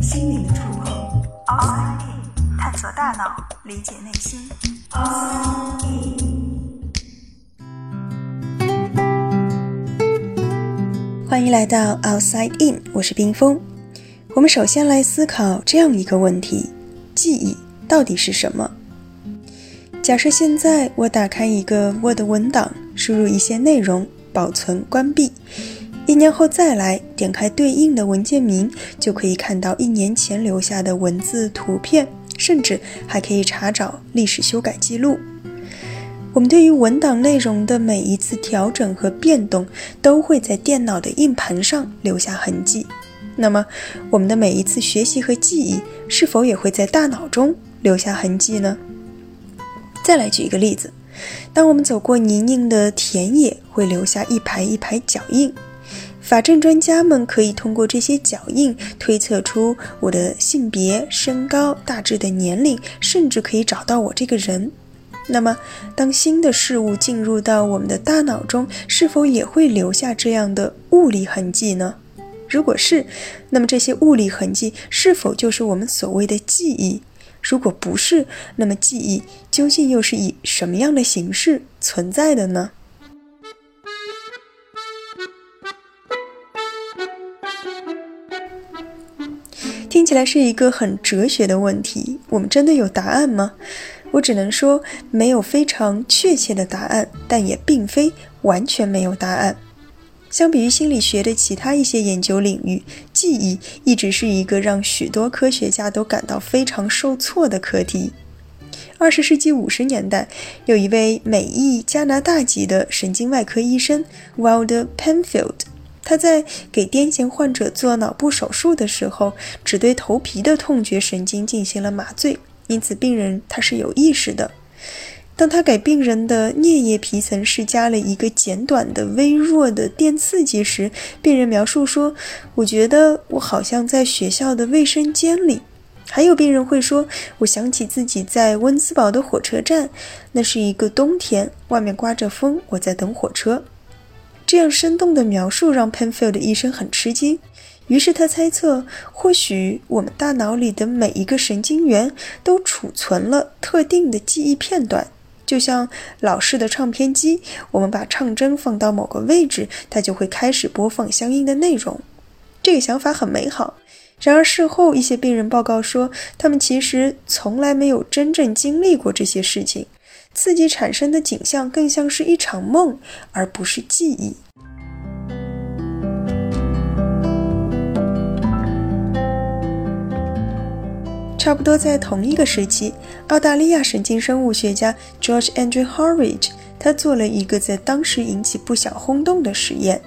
心灵的触碰。Outside In，探索大脑，理解内心。Outside In，欢迎来到 Outside In，我是冰峰。我们首先来思考这样一个问题：记忆到底是什么？假设现在我打开一个 Word 文档，输入一些内容，保存关闭。一年后再来，点开对应的文件名，就可以看到一年前留下的文字、图片，甚至还可以查找历史修改记录。我们对于文档内容的每一次调整和变动，都会在电脑的硬盘上留下痕迹。那么，我们的每一次学习和记忆，是否也会在大脑中留下痕迹呢？再来举一个例子，当我们走过泥泞的田野，会留下一排一排脚印。法证专家们可以通过这些脚印推测出我的性别、身高、大致的年龄，甚至可以找到我这个人。那么，当新的事物进入到我们的大脑中，是否也会留下这样的物理痕迹呢？如果是，那么这些物理痕迹是否就是我们所谓的记忆？如果不是，那么记忆究竟又是以什么样的形式存在的呢？听起来是一个很哲学的问题，我们真的有答案吗？我只能说，没有非常确切的答案，但也并非完全没有答案。相比于心理学的其他一些研究领域，记忆一直是一个让许多科学家都感到非常受挫的课题。二十世纪五十年代，有一位美裔加拿大籍的神经外科医生 Wilder Penfield。他在给癫痫患者做脑部手术的时候，只对头皮的痛觉神经进行了麻醉，因此病人他是有意识的。当他给病人的颞叶皮层施加了一个简短的、微弱的电刺激时，病人描述说：“我觉得我好像在学校的卫生间里。”还有病人会说：“我想起自己在温斯堡的火车站，那是一个冬天，外面刮着风，我在等火车。”这样生动的描述让 Penfield 医生很吃惊，于是他猜测，或许我们大脑里的每一个神经元都储存了特定的记忆片段，就像老式的唱片机，我们把唱针放到某个位置，它就会开始播放相应的内容。这个想法很美好，然而事后一些病人报告说，他们其实从来没有真正经历过这些事情。刺激产生的景象更像是一场梦，而不是记忆。差不多在同一个时期，澳大利亚神经生物学家 George Andrew Horridge，他做了一个在当时引起不小轰动的实验。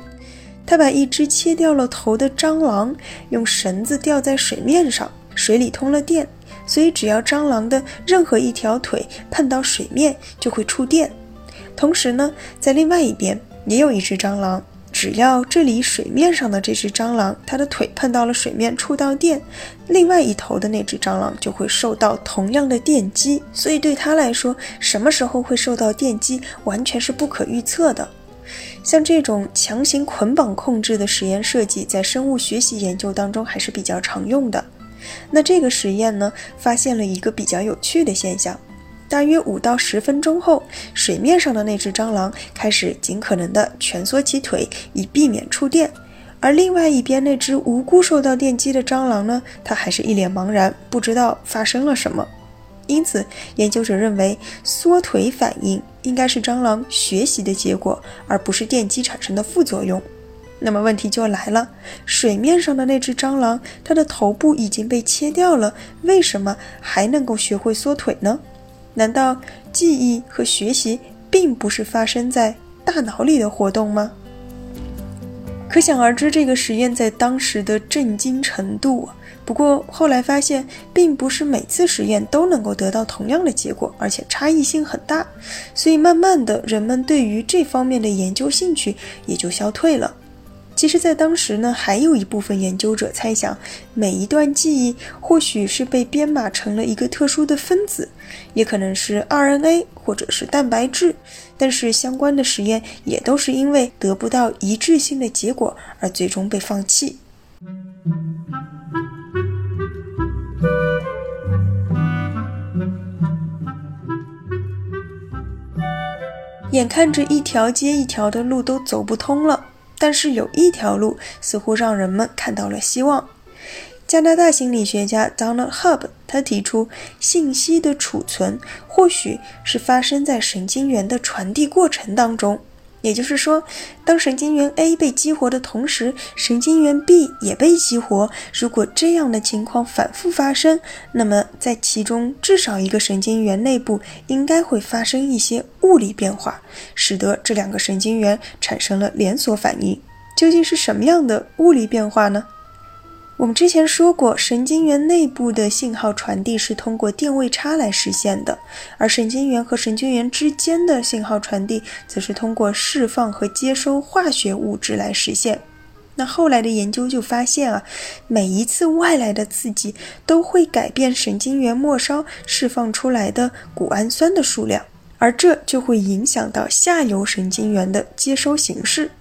他把一只切掉了头的蟑螂用绳子吊在水面上，水里通了电。所以，只要蟑螂的任何一条腿碰到水面，就会触电。同时呢，在另外一边也有一只蟑螂，只要这里水面上的这只蟑螂，它的腿碰到了水面，触到电，另外一头的那只蟑螂就会受到同样的电击。所以，对它来说，什么时候会受到电击，完全是不可预测的。像这种强行捆绑控制的实验设计，在生物学习研究当中还是比较常用的。那这个实验呢，发现了一个比较有趣的现象：大约五到十分钟后，水面上的那只蟑螂开始尽可能的蜷缩起腿，以避免触电；而另外一边那只无辜受到电击的蟑螂呢，它还是一脸茫然，不知道发生了什么。因此，研究者认为缩腿反应应该是蟑螂学习的结果，而不是电击产生的副作用。那么问题就来了，水面上的那只蟑螂，它的头部已经被切掉了，为什么还能够学会缩腿呢？难道记忆和学习并不是发生在大脑里的活动吗？可想而知，这个实验在当时的震惊程度。不过后来发现，并不是每次实验都能够得到同样的结果，而且差异性很大，所以慢慢的，人们对于这方面的研究兴趣也就消退了。其实在当时呢还有一部分研究者猜想每一段记忆或许是被编码成了一个特殊的分子也可能是 rna 或者是蛋白质但是相关的实验也都是因为得不到一致性的结果而最终被放弃。眼看着一条接一条的路都走不通了但是有一条路似乎让人们看到了希望。加拿大心理学家 Donald Hub 他提出，信息的储存或许是发生在神经元的传递过程当中。也就是说，当神经元 A 被激活的同时，神经元 B 也被激活。如果这样的情况反复发生，那么在其中至少一个神经元内部应该会发生一些物理变化，使得这两个神经元产生了连锁反应。究竟是什么样的物理变化呢？我们之前说过，神经元内部的信号传递是通过电位差来实现的，而神经元和神经元之间的信号传递则是通过释放和接收化学物质来实现。那后来的研究就发现啊，每一次外来的刺激都会改变神经元末梢释放出来的谷氨酸的数量，而这就会影响到下游神经元的接收形式。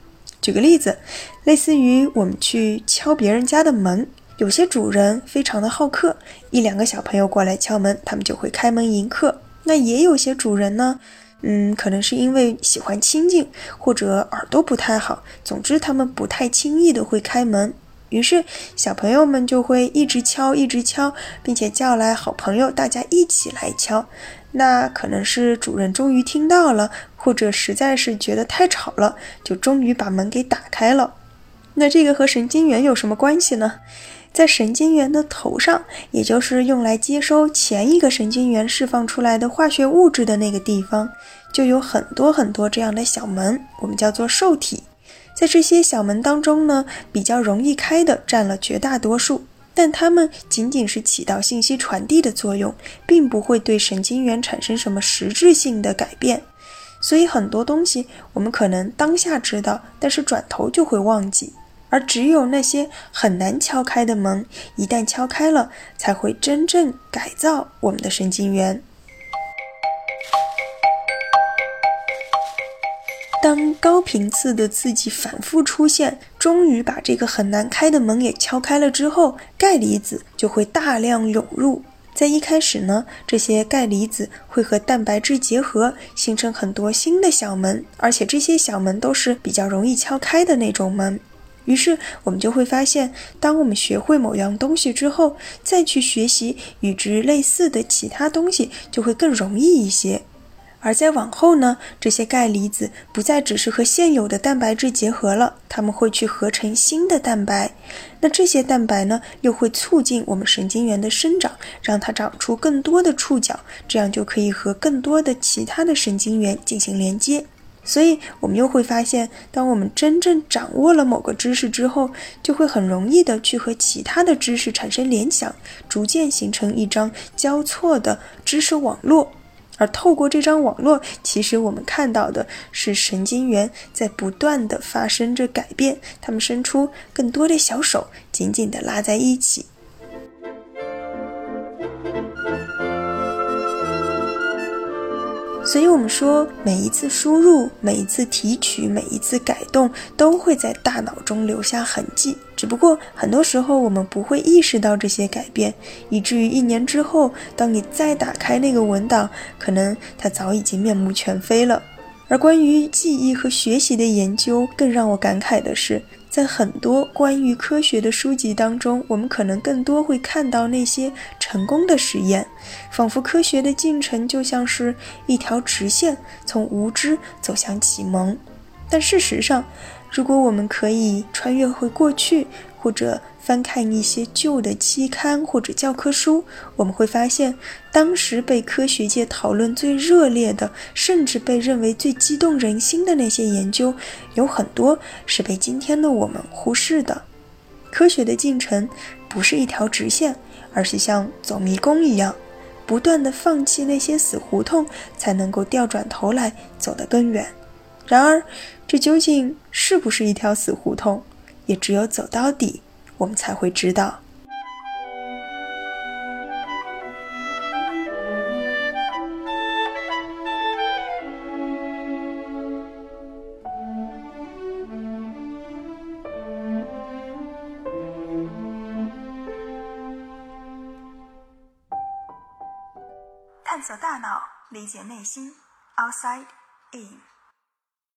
举个例子，类似于我们去敲别人家的门，有些主人非常的好客，一两个小朋友过来敲门，他们就会开门迎客。那也有些主人呢，嗯，可能是因为喜欢清静，或者耳朵不太好，总之他们不太轻易的会开门。于是小朋友们就会一直敲，一直敲，并且叫来好朋友，大家一起来敲。那可能是主人终于听到了，或者实在是觉得太吵了，就终于把门给打开了。那这个和神经元有什么关系呢？在神经元的头上，也就是用来接收前一个神经元释放出来的化学物质的那个地方，就有很多很多这样的小门，我们叫做受体。在这些小门当中呢，比较容易开的占了绝大多数。但它们仅仅是起到信息传递的作用，并不会对神经元产生什么实质性的改变。所以很多东西我们可能当下知道，但是转头就会忘记。而只有那些很难敲开的门，一旦敲开了，才会真正改造我们的神经元。当高频次的刺激反复出现，终于把这个很难开的门给敲开了之后，钙离子就会大量涌入。在一开始呢，这些钙离子会和蛋白质结合，形成很多新的小门，而且这些小门都是比较容易敲开的那种门。于是我们就会发现，当我们学会某样东西之后，再去学习与之类似的其他东西，就会更容易一些。而在往后呢，这些钙离子不再只是和现有的蛋白质结合了，它们会去合成新的蛋白。那这些蛋白呢，又会促进我们神经元的生长，让它长出更多的触角，这样就可以和更多的其他的神经元进行连接。所以，我们又会发现，当我们真正掌握了某个知识之后，就会很容易的去和其他的知识产生联想，逐渐形成一张交错的知识网络。而透过这张网络，其实我们看到的是神经元在不断的发生着改变，它们伸出更多的小手，紧紧的拉在一起。所以，我们说，每一次输入、每一次提取、每一次改动，都会在大脑中留下痕迹。只不过，很多时候我们不会意识到这些改变，以至于一年之后，当你再打开那个文档，可能它早已经面目全非了。而关于记忆和学习的研究，更让我感慨的是。在很多关于科学的书籍当中，我们可能更多会看到那些成功的实验，仿佛科学的进程就像是一条直线，从无知走向启蒙。但事实上，如果我们可以穿越回过去，或者翻看一些旧的期刊或者教科书，我们会发现，当时被科学界讨论最热烈的，甚至被认为最激动人心的那些研究，有很多是被今天的我们忽视的。科学的进程不是一条直线，而是像走迷宫一样，不断的放弃那些死胡同，才能够调转头来走得更远。然而，这究竟是不是一条死胡同？也只有走到底，我们才会知道。探索大脑，理解内心，Outside In。